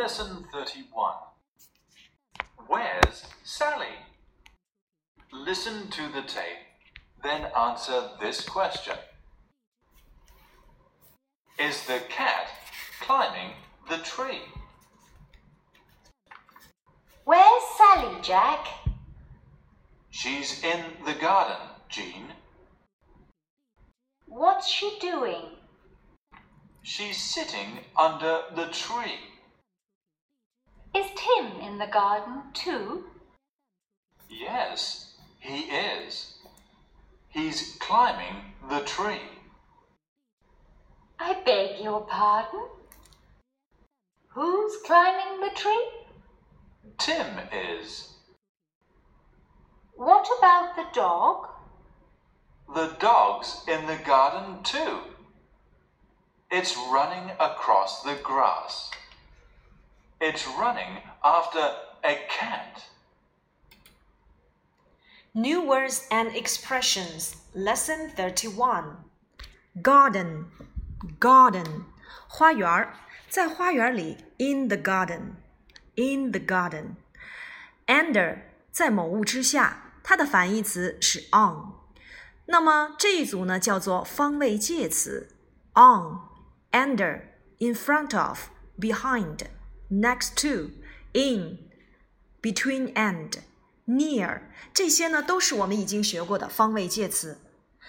Lesson 31. Where's Sally? Listen to the tape, then answer this question Is the cat climbing the tree? Where's Sally, Jack? She's in the garden, Jean. What's she doing? She's sitting under the tree. Tim in the garden too? Yes, he is. He's climbing the tree. I beg your pardon? Who's climbing the tree? Tim is. What about the dog? The dog's in the garden too. It's running across the grass. It's running after a cat. New words and expressions. Lesson 31. Garden, garden, 花园儿，在花园里。In the garden, in the garden. Under, 在某物之下，它的反义词是 on。那么这一组呢，叫做方位介词。On, under, in front of, behind, next to, In, between and. near 这些呢都是我们已经学过的方位介词。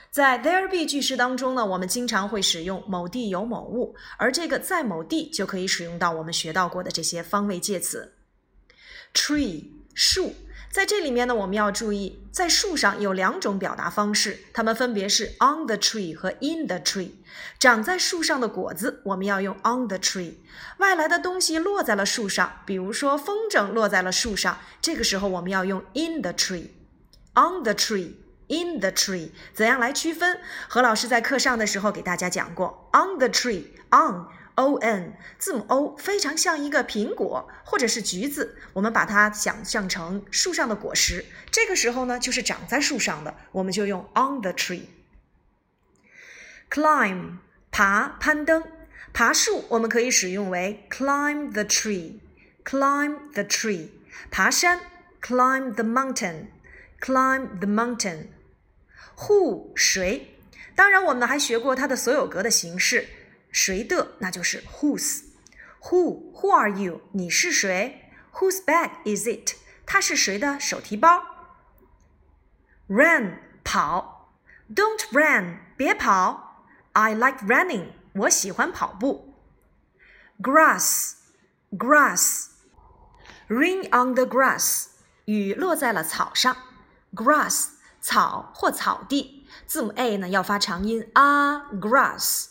在 there be 句式当中呢，我们经常会使用某地有某物，而这个在某地就可以使用到我们学到过的这些方位介词。tree 树，在这里面呢，我们要注意，在树上有两种表达方式，它们分别是 on the tree 和 in the tree。长在树上的果子，我们要用 on the tree；外来的东西落在了树上，比如说风筝落在了树上，这个时候我们要用 in the tree。on the tree，in the tree，怎样来区分？何老师在课上的时候给大家讲过，on the tree，on。O N 字母 O 非常像一个苹果或者是橘子，我们把它想象成树上的果实。这个时候呢，就是长在树上的，我们就用 on the tree。Climb 爬攀登，爬树我们可以使用为 climb the tree，climb the tree。爬山 climb the mountain，climb the mountain。Who 谁？当然我们还学过它的所有格的形式。谁的，那就是 whose。Who Who are you？你是谁？Whose bag is it？它是谁的手提包？Run 跑，Don't run 别跑。I like running 我喜欢跑步。Grass Grass Rain on the grass 雨落在了草上。Grass 草或草地，字母 a 呢要发长音啊。Grass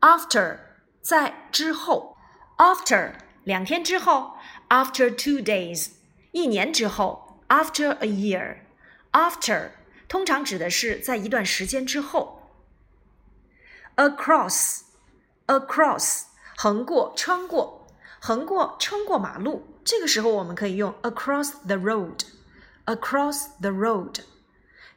After 在之后，after 两天之后，after two days 一年之后，after a year，after 通常指的是在一段时间之后。Across，across 横过、穿过、横过、穿过马路，这个时候我们可以用 across the road，across the road。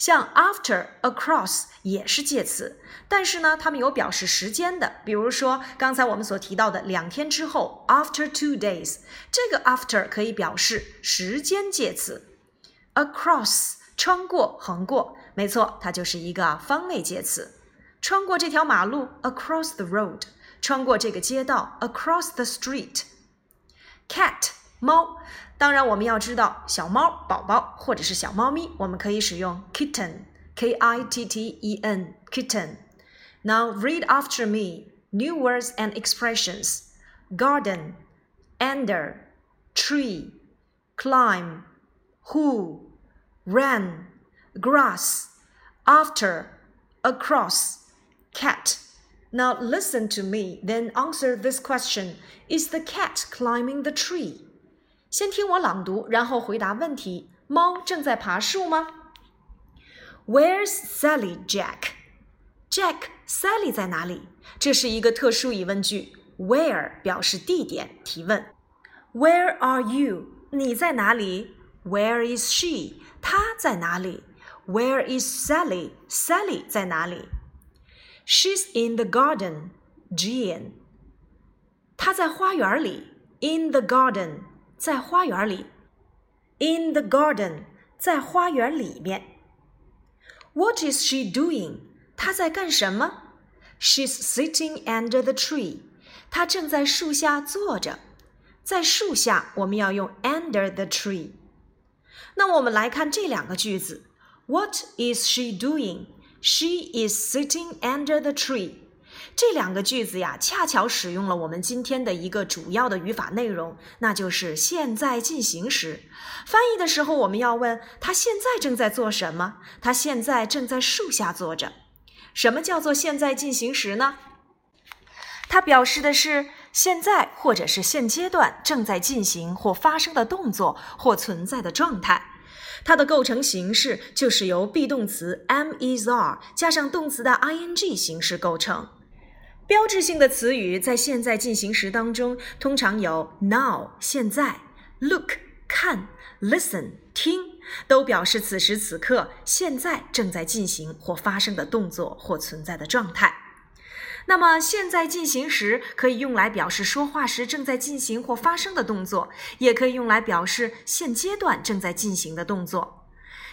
像 after across 也是介词，但是呢，它们有表示时间的。比如说刚才我们所提到的两天之后，after two days，这个 after 可以表示时间介词。across 穿过、横过，没错，它就是一个方位介词。穿过这条马路，across the road；穿过这个街道，across the street。cat 猫。当然，我们要知道小猫宝宝或者是小猫咪，我们可以使用 kitten，k i t t e n kitten。Now read after me new words and expressions: garden, under, tree, climb, who, run, grass, after, across, cat. Now listen to me, then answer this question Is the cat climbing the tree? 先听我朗读，然后回答问题。猫正在爬树吗？Where's Sally, Jack? Jack, Sally 在哪里？这是一个特殊疑问句。Where 表示地点，提问。Where are you? 你在哪里？Where is she? 她在哪里？Where is Sally? Sally 在哪里？She's in the garden. Jean. 她在花园里。In the garden，在花园里。In the garden，在花园里面。What is she doing？她在干什么？She's sitting under the tree。她正在树下坐着。在树下，我们要用 under the tree。那我们来看这两个句子：What is she doing? She is sitting under the tree。 这两个句子呀，恰巧使用了我们今天的一个主要的语法内容，那就是现在进行时。翻译的时候，我们要问他现在正在做什么？他现在正在树下坐着。什么叫做现在进行时呢？它表示的是现在或者是现阶段正在进行或发生的动作或存在的状态。它的构成形式就是由 be 动词 am is are 加上动词的 ing 形式构成。标志性的词语在现在进行时当中通常有 now 现在、look 看、listen 听，都表示此时此刻现在正在进行或发生的动作或存在的状态。那么现在进行时可以用来表示说话时正在进行或发生的动作，也可以用来表示现阶段正在进行的动作。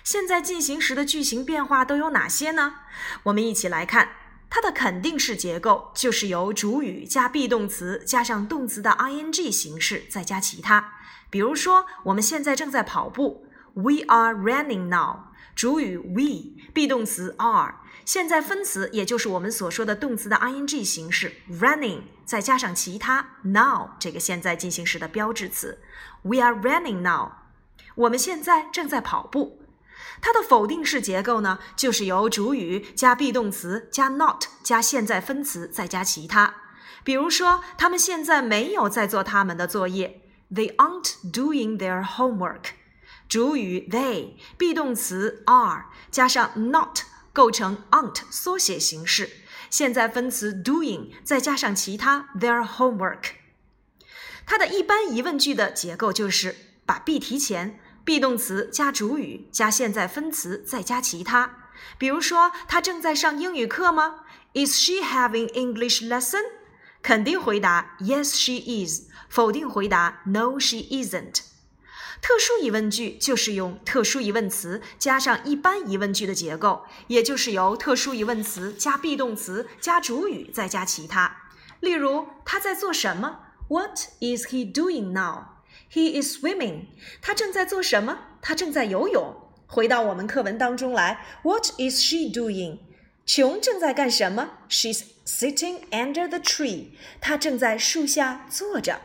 现在进行时的句型变化都有哪些呢？我们一起来看。它的肯定式结构就是由主语加 be 动词加上动词的 ing 形式，再加其他。比如说，我们现在正在跑步，We are running now。主语 we，be 动词 are，现在分词也就是我们所说的动词的 ing 形式 running，再加上其他 now 这个现在进行时的标志词。We are running now。我们现在正在跑步。它的否定式结构呢，就是由主语加 be 动词加 not 加现在分词再加其他。比如说，他们现在没有在做他们的作业，They aren't doing their homework。主语 they，be 动词 are 加上 not 构成 aren't 缩写形式，现在分词 doing 再加上其他 their homework。它的一般疑问句的结构就是把 be 提前。Be 动词加主语加现在分词再加其他，比如说，她正在上英语课吗？Is she having English lesson？肯定回答 Yes, she is。否定回答 No, she isn't。特殊疑问句就是用特殊疑问词加上一般疑问句的结构，也就是由特殊疑问词加 be 动词加主语再加其他。例如，他在做什么？What is he doing now？He is swimming. 他正在做什么？他正在游泳。回到我们课文当中来。What is she doing? 琼正在干什么？She's sitting under the tree. 她正在树下坐着。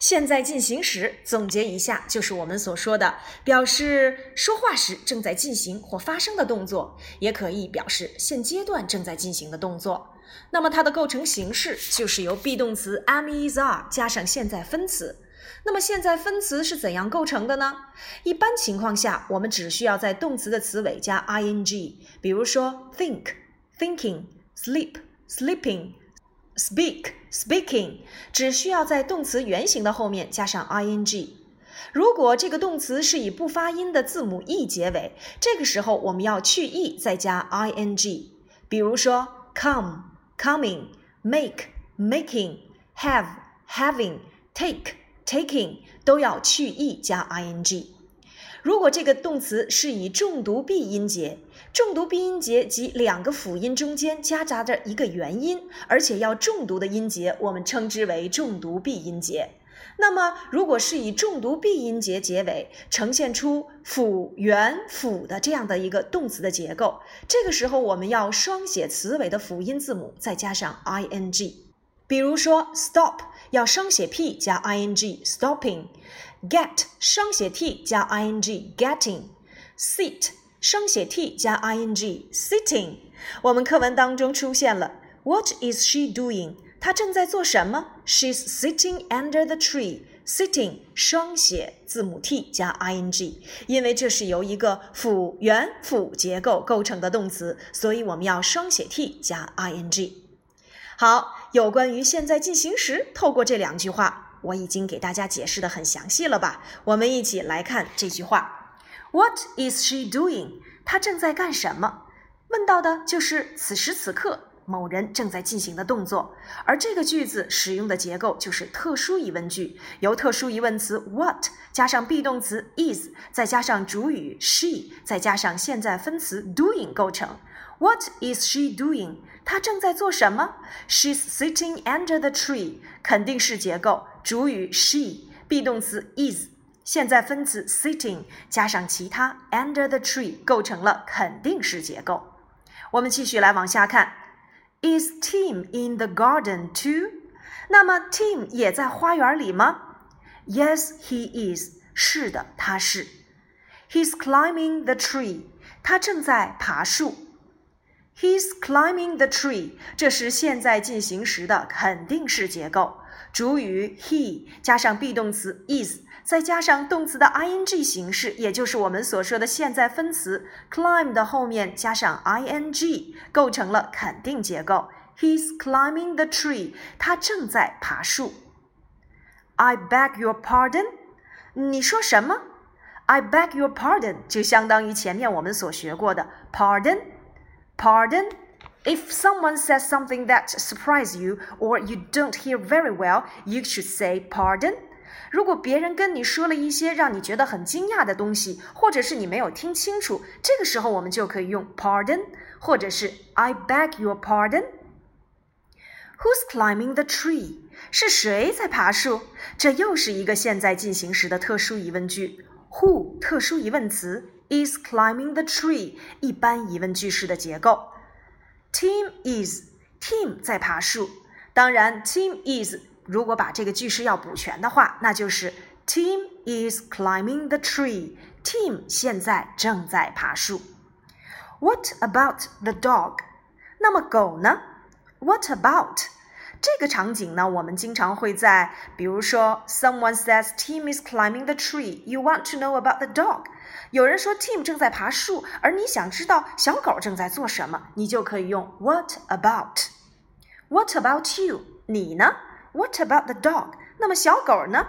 现在进行时，总结一下，就是我们所说的表示说话时正在进行或发生的动作，也可以表示现阶段正在进行的动作。那么它的构成形式就是由 be 动词 am is are 加上现在分词。那么现在分词是怎样构成的呢？一般情况下，我们只需要在动词的词尾加 ing，比如说 think、thinking、sleep、sleeping、speak、speaking，只需要在动词原形的后面加上 ing。如果这个动词是以不发音的字母 e 结尾，这个时候我们要去 e 再加 ing。比如说 come、coming、make、making、have、having、take。Taking 都要去 e 加 ing。如果这个动词是以重读闭音节，重读闭音节及两个辅音中间夹杂着一个元音，而且要重读的音节，我们称之为重读闭音节。那么，如果是以重读闭音节结尾，呈现出辅元辅的这样的一个动词的结构，这个时候我们要双写词尾的辅音字母，再加上 ing。比如说，stop。要双写 p 加 ing stopping，get 双写 t 加 ing getting，sit 双写 t 加 ing sitting。我们课文当中出现了 What is she doing？她正在做什么？She's sitting under the tree。sitting 双写字母 t 加 ing，因为这是由一个辅元辅结构构成的动词，所以我们要双写 t 加 ing。好。有关于现在进行时，透过这两句话，我已经给大家解释的很详细了吧？我们一起来看这句话：What is she doing？她正在干什么？问到的就是此时此刻某人正在进行的动作。而这个句子使用的结构就是特殊疑问句，由特殊疑问词 what 加上 be 动词 is，再加上主语 she，再加上现在分词 doing 构成。What is she doing？她正在做什么？She's sitting under the tree。肯定式结构，主语 she，be 动词 is，现在分词 sitting 加上其他 under the tree 构成了肯定式结构。我们继续来往下看，Is Tim in the garden too？那么 Tim 也在花园里吗？Yes, he is。是的，他是。He's climbing the tree。他正在爬树。 He's climbing the tree。这是现在进行时的肯定式结构，主语 he 加上 be 动词 is，再加上动词的 ing 形式，也就是我们所说的现在分词 climb 的后面加上 ing，构成了肯定结构。He's climbing the tree。他正在爬树。I beg your pardon。你说什么？I beg your pardon 就相当于前面我们所学过的 pardon。Pardon? If someone says something that surprises you or you don't hear very well, you should say pardon. 如果别人跟你说了一些让你觉得很惊讶的东西，或者是你没有听清楚，这个时候我们就可以用 pardon，或者是 I beg your pardon. Who's climbing the tree? 是谁在爬树？这又是一个现在进行时的特殊疑问句。Who 特殊疑问词。 is climbing the tree，一般疑问句式的结构。Tim is Tim 在爬树。当然，Tim is 如果把这个句式要补全的话，那就是 Tim is climbing the tree。Tim 现在正在爬树。What about the dog？那么狗呢？What about？这个场景呢，我们经常会在，比如说，someone says Tim is climbing the tree. You want to know about the dog? 有人说 Tim 正在爬树，而你想知道小狗正在做什么，你就可以用 What about? What about you? 你呢？What about the dog? 那么小狗呢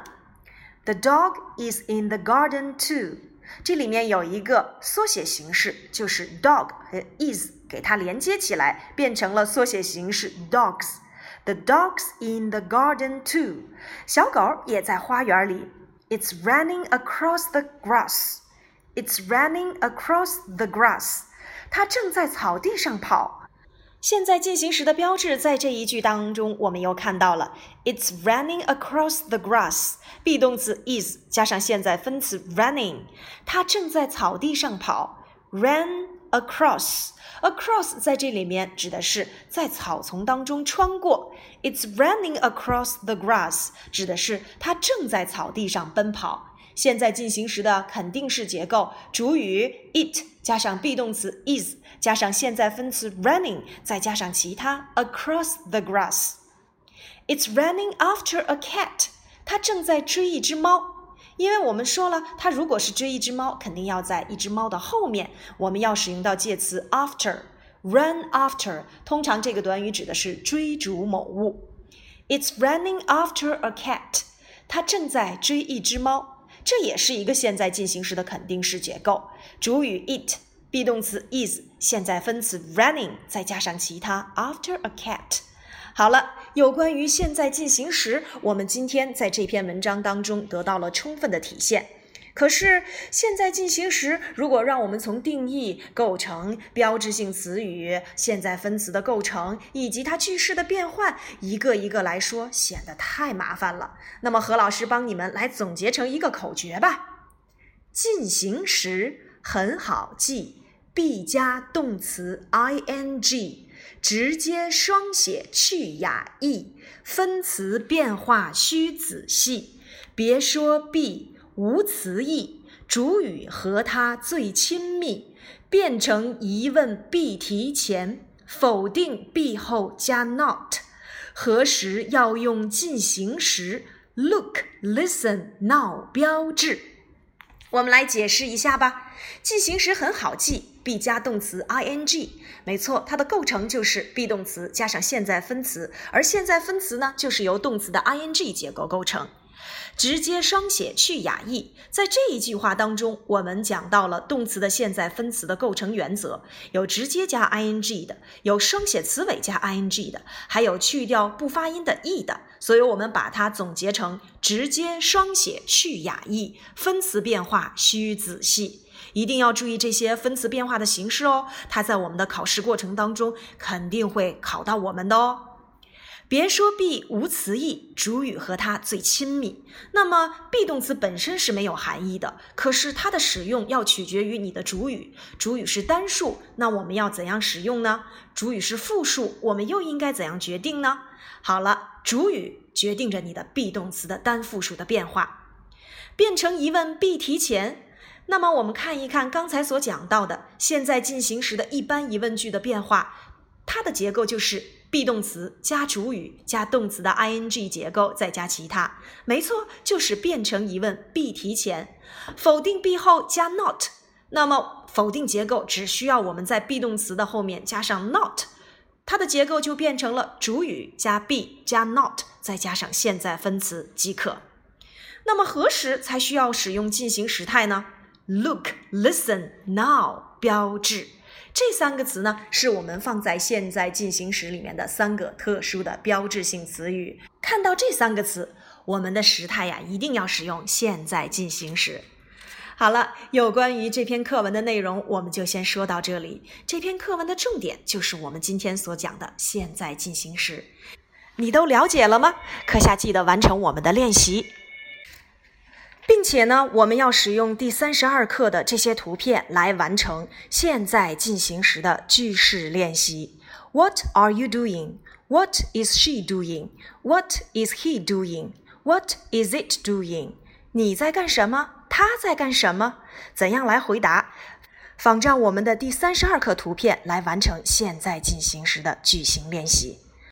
？The dog is in the garden too. 这里面有一个缩写形式，就是 dog 和 is 给它连接起来，变成了缩写形式 dogs。The dog's in the garden too. 小狗也在花园里。It's running across the grass. It's running across the grass. 它正在草地上跑。现在进行时的标志在这一句当中，我们又看到了。It's running across the grass. be 动词 is 加上现在分词 running，它正在草地上跑。Run across。Across 在这里面指的是在草丛当中穿过。It's running across the grass 指的是它正在草地上奔跑。现在进行时的肯定式结构，主语 it 加上 be 动词 is 加上现在分词 running，再加上其他 across the grass。It's running after a cat。它正在追一只猫。因为我们说了，它如果是追一只猫，肯定要在一只猫的后面。我们要使用到介词 after，run after。通常这个短语指的是追逐某物。It's running after a cat。它正在追一只猫。这也是一个现在进行时的肯定式结构。主语 it，be 动词 is，现在分词 running，再加上其他 after a cat。好了，有关于现在进行时，我们今天在这篇文章当中得到了充分的体现。可是，现在进行时如果让我们从定义、构成、标志性词语、现在分词的构成以及它句式的变换一个一个来说，显得太麻烦了。那么，何老师帮你们来总结成一个口诀吧：进行时很好记，be 加动词 ing。直接双写去哑 e，分词变化需仔细。别说 be 无词义，主语和它最亲密。变成疑问 be 提前，否定 be 后加 not。何时要用进行时？Look, listen, now 标志。我们来解释一下吧。进行时很好记，be 加动词 ing，没错，它的构成就是 be 动词加上现在分词，而现在分词呢，就是由动词的 ing 结构构成。直接双写去哑译。在这一句话当中，我们讲到了动词的现在分词的构成原则，有直接加 ing 的，有双写词尾加 ing 的，还有去掉不发音的 e 的。所以，我们把它总结成直接双写去哑译，分词变化需仔细，一定要注意这些分词变化的形式哦。它在我们的考试过程当中肯定会考到我们的哦。别说 be 无词义，主语和它最亲密。那么 be 动词本身是没有含义的，可是它的使用要取决于你的主语。主语是单数，那我们要怎样使用呢？主语是复数，我们又应该怎样决定呢？好了，主语决定着你的 be 动词的单复数的变化。变成疑问 be 提前。那么我们看一看刚才所讲到的现在进行时的一般疑问句的变化，它的结构就是。Be 动词加主语加动词的 ing 结构，再加其他，没错，就是变成疑问 be 提前，否定 be 后加 not，那么否定结构只需要我们在 be 动词的后面加上 not，它的结构就变成了主语加 be 加 not，再加上现在分词即可。那么何时才需要使用进行时态呢？Look, listen, now 标志。这三个词呢，是我们放在现在进行时里面的三个特殊的标志性词语。看到这三个词，我们的时态呀，一定要使用现在进行时。好了，有关于这篇课文的内容，我们就先说到这里。这篇课文的重点就是我们今天所讲的现在进行时。你都了解了吗？课下记得完成我们的练习。并且呢，我们要使用第三十二课的这些图片来完成现在进行时的句式练习。What are you doing? What is she doing? What is he doing? What is it doing? 你在干什么？他在干什么？怎样来回答？仿照我们的第三十二课图片来完成现在进行时的句型练习。